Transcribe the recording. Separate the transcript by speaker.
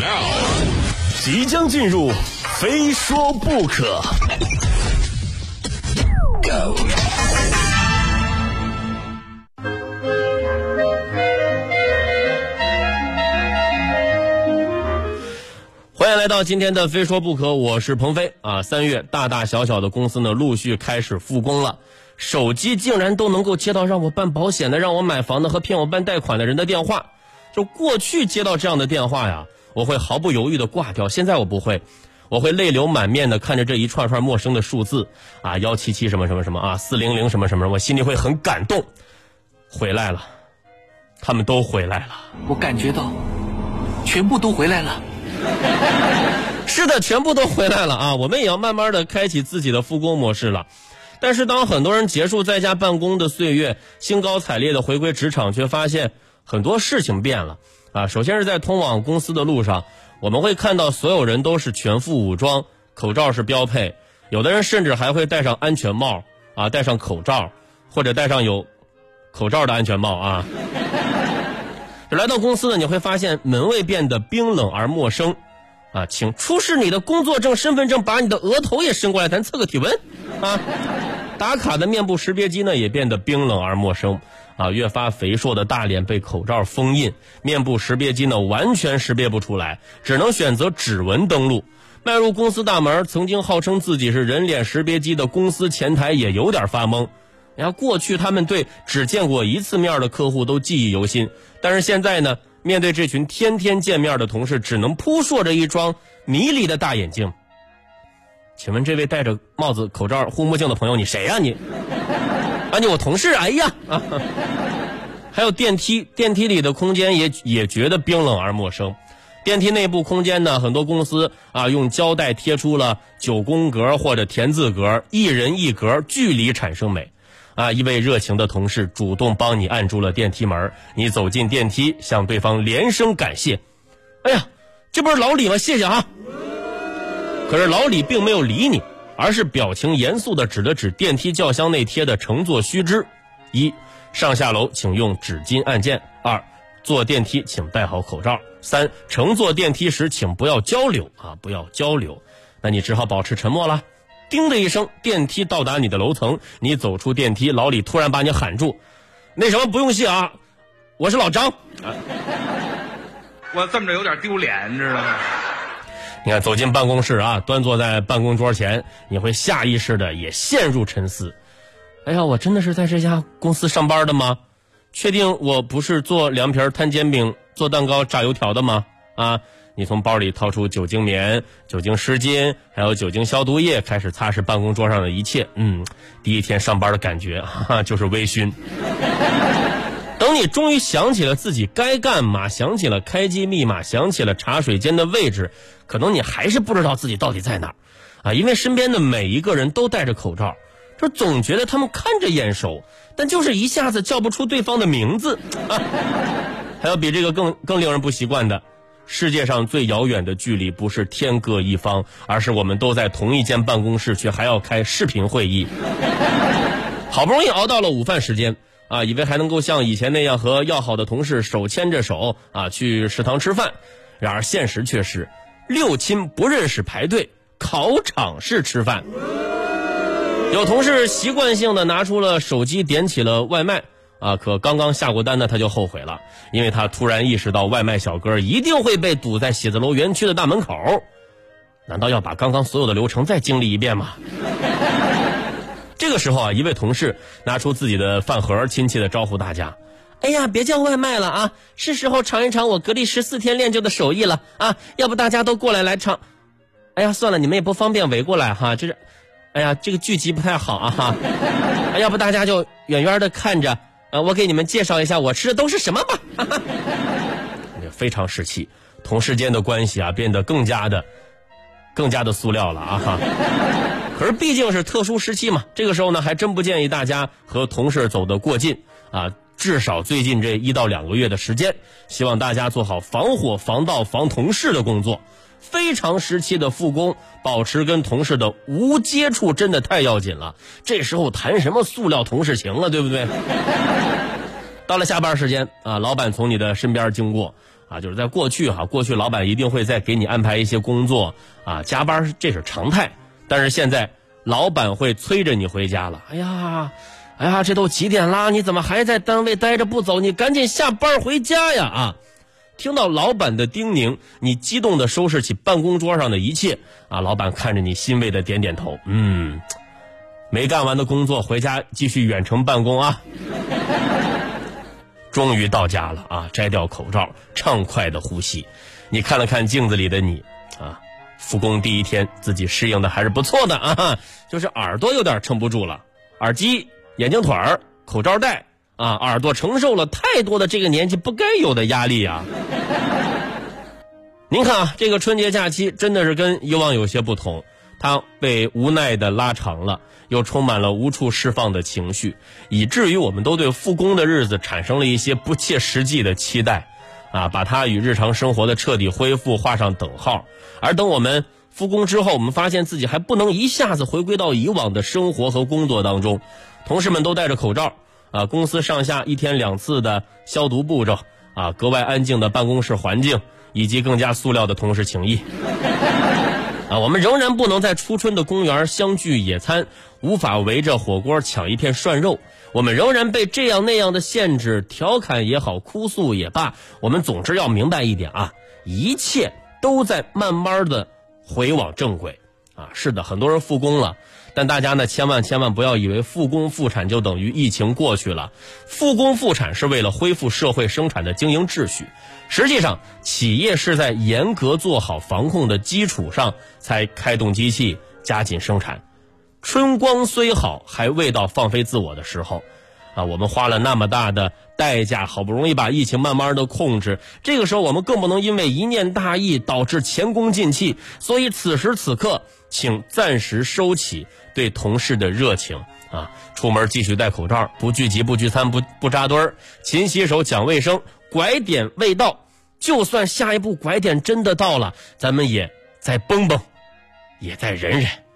Speaker 1: Now，即将进入，非说不可。
Speaker 2: 欢迎来到今天的非说不可，我是鹏飞啊。三月，大大小小的公司呢陆续开始复工了，手机竟然都能够接到让我办保险的、让我买房的和骗我办贷款的人的电话。就过去接到这样的电话呀，我会毫不犹豫的挂掉。现在我不会，我会泪流满面的看着这一串串陌生的数字啊，幺七七什么什么什么啊，四零零什么什么，我心里会很感动。回来了，他们都回来了。
Speaker 3: 我感觉到，全部都回来了。
Speaker 2: 是的，全部都回来了啊！我们也要慢慢的开启自己的复工模式了。但是当很多人结束在家办公的岁月，兴高采烈的回归职场，却发现很多事情变了啊！首先是在通往公司的路上，我们会看到所有人都是全副武装，口罩是标配，有的人甚至还会戴上安全帽啊，戴上口罩，或者戴上有口罩的安全帽啊。来到公司呢，你会发现门卫变得冰冷而陌生，啊，请出示你的工作证、身份证，把你的额头也伸过来，咱测个体温，啊，打卡的面部识别机呢也变得冰冷而陌生，啊，越发肥硕的大脸被口罩封印，面部识别机呢完全识别不出来，只能选择指纹登录。迈入公司大门，曾经号称自己是人脸识别机的公司前台也有点发懵。然后过去他们对只见过一次面的客户都记忆犹新，但是现在呢，面对这群天天见面的同事，只能扑朔着一双迷离的大眼睛。请问这位戴着帽子、口罩、护目镜的朋友，你谁呀？你啊，你我同事。哎呀！还有电梯，电梯里的空间也也觉得冰冷而陌生。电梯内部空间呢，很多公司啊用胶带贴出了九宫格或者田字格，一人一格，距离产生美。啊！一位热情的同事主动帮你按住了电梯门，你走进电梯，向对方连声感谢。哎呀，这不是老李吗？谢谢啊！可是老李并没有理你，而是表情严肃地指了指电梯轿厢内贴的乘坐须知：一、上下楼请用纸巾按键；二、坐电梯请戴好口罩；三、乘坐电梯时请不要交流啊，不要交流。那你只好保持沉默了。叮的一声，电梯到达你的楼层。你走出电梯，老李突然把你喊住：“那什么，不用谢啊，我是老张。”
Speaker 4: 我这么着有点丢脸，你知道吗？
Speaker 2: 你看，走进办公室啊，端坐在办公桌前，你会下意识的也陷入沉思：“哎呀，我真的是在这家公司上班的吗？确定我不是做凉皮、摊煎饼、做蛋糕、炸油条的吗？啊？”你从包里掏出酒精棉、酒精湿巾，还有酒精消毒液，开始擦拭办公桌上的一切。嗯，第一天上班的感觉哈就是微醺。等你终于想起了自己该干嘛，想起了开机密码，想起了茶水间的位置，可能你还是不知道自己到底在哪儿啊！因为身边的每一个人都戴着口罩，就总觉得他们看着眼熟，但就是一下子叫不出对方的名字。啊、还有比这个更更令人不习惯的。世界上最遥远的距离不是天各一方，而是我们都在同一间办公室，却还要开视频会议。好不容易熬到了午饭时间啊，以为还能够像以前那样和要好的同事手牵着手啊去食堂吃饭，然而现实却是六亲不认识排队考场式吃饭。有同事习惯性的拿出了手机点起了外卖。啊！可刚刚下过单呢，他就后悔了，因为他突然意识到外卖小哥一定会被堵在写字楼园区的大门口。难道要把刚刚所有的流程再经历一遍吗？这个时候啊，一位同事拿出自己的饭盒，亲切的招呼大家：“哎呀，别叫外卖了啊，是时候尝一尝我隔离十四天练就的手艺了啊！要不大家都过来来尝？哎呀，算了，你们也不方便围过来哈，就是，哎呀，这个聚集不太好啊哈。要不大家就远远的看着。”啊，我给你们介绍一下我吃的都是什么吧。非常时期，同事间的关系啊变得更加的、更加的塑料了啊哈。可是毕竟是特殊时期嘛，这个时候呢还真不建议大家和同事走得过近啊。至少最近这一到两个月的时间，希望大家做好防火、防盗、防同事的工作。非常时期的复工，保持跟同事的无接触真的太要紧了。这时候谈什么塑料同事情了，对不对？到了下班时间啊，老板从你的身边经过啊，就是在过去哈，过去老板一定会再给你安排一些工作啊，加班这是常态。但是现在老板会催着你回家了。哎呀，哎呀，这都几点啦？你怎么还在单位待着不走？你赶紧下班回家呀！啊，听到老板的叮咛，你激动的收拾起办公桌上的一切啊。老板看着你欣慰的点点头，嗯，没干完的工作回家继续远程办公啊。终于到家了啊！摘掉口罩，畅快的呼吸。你看了看镜子里的你啊，复工第一天自己适应的还是不错的啊，就是耳朵有点撑不住了，耳机、眼镜腿儿、口罩戴啊，耳朵承受了太多的这个年纪不该有的压力啊。您看啊，这个春节假期真的是跟以往有些不同。它被无奈的拉长了，又充满了无处释放的情绪，以至于我们都对复工的日子产生了一些不切实际的期待，啊，把它与日常生活的彻底恢复画上等号。而等我们复工之后，我们发现自己还不能一下子回归到以往的生活和工作当中，同事们都戴着口罩，啊，公司上下一天两次的消毒步骤，啊，格外安静的办公室环境，以及更加塑料的同事情谊。啊，我们仍然不能在初春的公园相聚野餐，无法围着火锅抢一片涮肉。我们仍然被这样那样的限制，调侃也好，哭诉也罢，我们总之要明白一点啊，一切都在慢慢的回往正轨。啊，是的，很多人复工了，但大家呢，千万千万不要以为复工复产就等于疫情过去了。复工复产是为了恢复社会生产的经营秩序。实际上，企业是在严格做好防控的基础上，才开动机器加紧生产。春光虽好，还未到放飞自我的时候。啊，我们花了那么大的代价，好不容易把疫情慢慢的控制，这个时候我们更不能因为一念大意导致前功尽弃。所以此时此刻，请暂时收起对同事的热情啊，出门继续戴口罩，不聚集，不聚餐，不不扎堆儿，勤洗手，讲卫生。拐点未到，就算下一步拐点真的到了，咱们也再绷绷，也再忍忍。